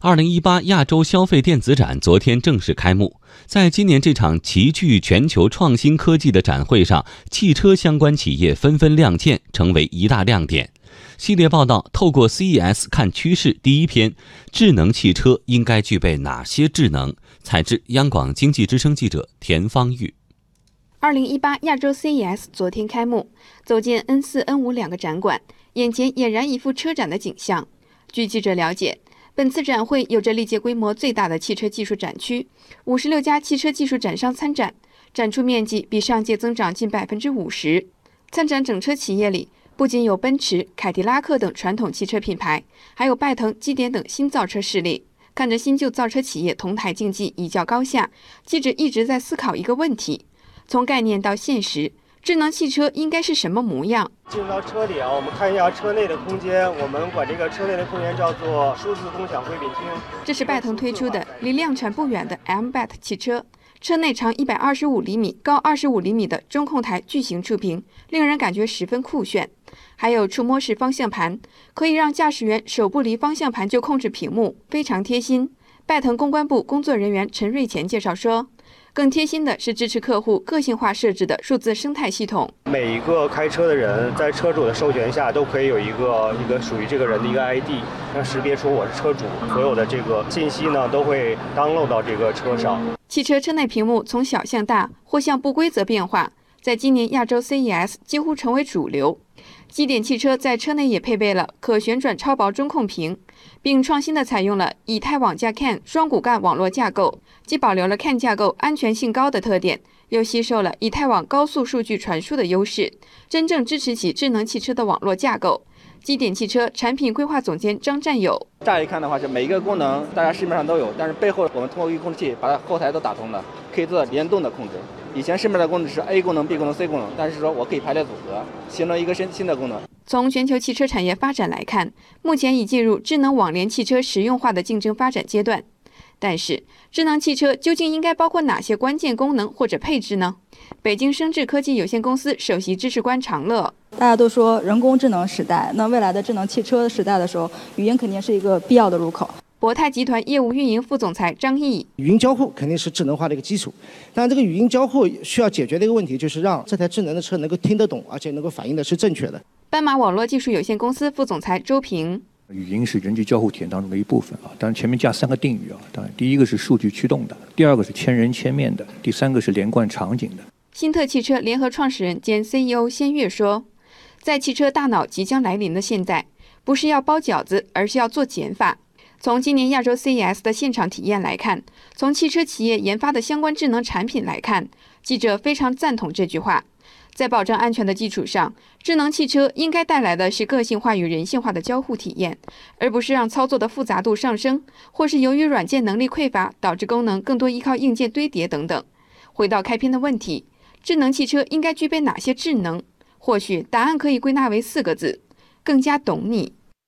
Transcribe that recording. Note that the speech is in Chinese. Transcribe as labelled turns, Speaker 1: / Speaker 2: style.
Speaker 1: 二零一八亚洲消费电子展昨天正式开幕。在今年这场齐聚全球创新科技的展会上，汽车相关企业纷纷亮剑，成为一大亮点。系列报道透过 CES 看趋势，第一篇：智能汽车应该具备哪些智能？采自央广经济之声记者田方玉。
Speaker 2: 二零一八亚洲 CES 昨天开幕，走进 N 四、N 五两个展馆，眼前俨然一副车展的景象。据记者了解。本次展会有着历届规模最大的汽车技术展区，五十六家汽车技术展商参展，展出面积比上届增长近百分之五十。参展整车企业里，不仅有奔驰、凯迪拉克等传统汽车品牌，还有拜腾、基点等新造车势力。看着新旧造车企业同台竞技，一较高下，记者一直在思考一个问题：从概念到现实。智能汽车应该是什么模样？
Speaker 3: 进入到车里啊，我们看一下车内的空间。我们管这个车内的空间叫做数字共享贵宾厅。
Speaker 2: 这是拜腾推出的离量产不远的 M-BAT 汽车，车内长一百二十五厘米、高二十五厘米的中控台巨型触屏，令人感觉十分酷炫。还有触摸式方向盘，可以让驾驶员手不离方向盘就控制屏幕，非常贴心。拜腾公关部工作人员陈瑞前介绍说。更贴心的是支持客户个性化设置的数字生态系统。
Speaker 3: 每一个开车的人在车主的授权下，都可以有一个一个属于这个人的一个 ID，那识别出我是车主，所有的这个信息呢都会 download 到这个车上。
Speaker 2: 汽车车内屏幕从小向大或向不规则变化，在今年亚洲 CES 几乎成为主流。基点汽车在车内也配备了可旋转超薄中控屏，并创新的采用了以太网加 CAN 双骨干网络架构，既保留了 CAN 架构安全性高的特点，又吸收了以太网高速数据传输的优势，真正支持起智能汽车的网络架构。基点汽车产品规划总监张占友：
Speaker 4: 乍一看的话，就每一个功能大家市面上都有，但是背后我们通过一个控制器把它后台都打通了，可以做到联动的控制。以前市面的功能是 A 功能、B 功能、C 功能，但是说我可以排列组合，形成一个新新的功能。
Speaker 2: 从全球汽车产业发展来看，目前已进入智能网联汽车实用化的竞争发展阶段。但是，智能汽车究竟应该包括哪些关键功能或者配置呢？北京生智科技有限公司首席知识官常乐：
Speaker 5: 大家都说人工智能时代，那未来的智能汽车时代的时候，语音肯定是一个必要的入口。
Speaker 2: 博泰集团业务运营副总裁张毅：
Speaker 6: 语音交互肯定是智能化的一个基础，但这个语音交互需要解决的一个问题，就是让这台智能的车能够听得懂，而且能够反映的是正确的。
Speaker 2: 斑马网络技术有限公司副总裁周平：
Speaker 7: 语音是人机交互体验当中的一部分啊，当然前面加三个定语啊，当然第一个是数据驱动的，第二个是千人千面的，第三个是连贯场景的。
Speaker 2: 新特汽车联合创始人兼 CEO 仙月说：“在汽车大脑即将来临的现在，不是要包饺子，而是要做减法。”从今年亚洲 CES 的现场体验来看，从汽车企业研发的相关智能产品来看，记者非常赞同这句话。在保障安全的基础上，智能汽车应该带来的是个性化与人性化的交互体验，而不是让操作的复杂度上升，或是由于软件能力匮乏导致功能更多依靠硬件堆叠等等。回到开篇的问题，智能汽车应该具备哪些智能？或许答案可以归纳为四个字：更加懂你。